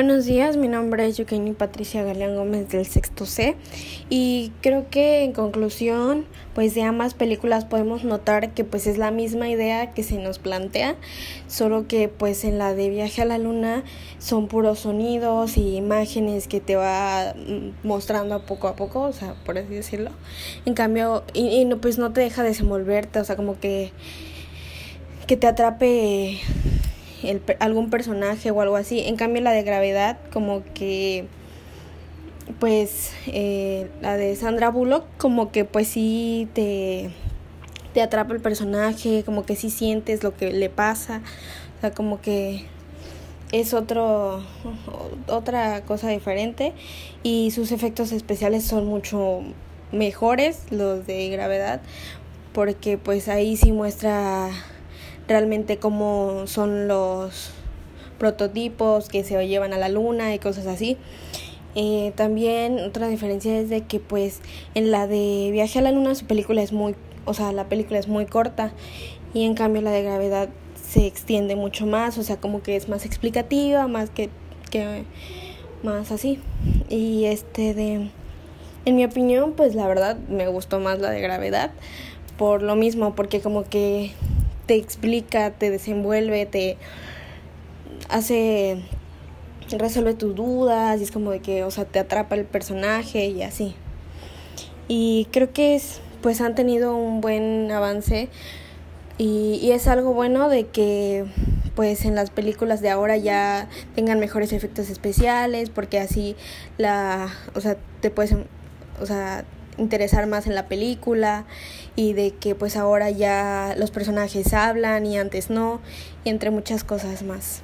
Buenos días, mi nombre es Yukeni Patricia Galeán Gómez del sexto C y creo que en conclusión pues de ambas películas podemos notar que pues es la misma idea que se nos plantea, solo que pues en la de viaje a la luna son puros sonidos y imágenes que te va mm, mostrando poco a poco, o sea, por así decirlo. En cambio, y, y no, pues no te deja desenvolverte, o sea, como que que te atrape el, algún personaje o algo así. En cambio la de gravedad como que pues eh, la de Sandra Bullock como que pues sí te, te atrapa el personaje, como que sí sientes lo que le pasa, o sea, como que es otro otra cosa diferente y sus efectos especiales son mucho mejores los de gravedad porque pues ahí sí muestra realmente cómo son los prototipos que se llevan a la luna y cosas así. Eh, también otra diferencia es de que pues en la de viaje a la luna su película es muy, o sea, la película es muy corta y en cambio la de gravedad se extiende mucho más, o sea, como que es más explicativa, más que, que más así. Y este de en mi opinión, pues la verdad me gustó más la de gravedad por lo mismo, porque como que te explica, te desenvuelve, te hace resuelve tus dudas y es como de que, o sea, te atrapa el personaje y así. Y creo que es, pues han tenido un buen avance y, y es algo bueno de que pues en las películas de ahora ya tengan mejores efectos especiales porque así la, o sea, te puedes, o sea, interesar más en la película y de que pues ahora ya los personajes hablan y antes no y entre muchas cosas más.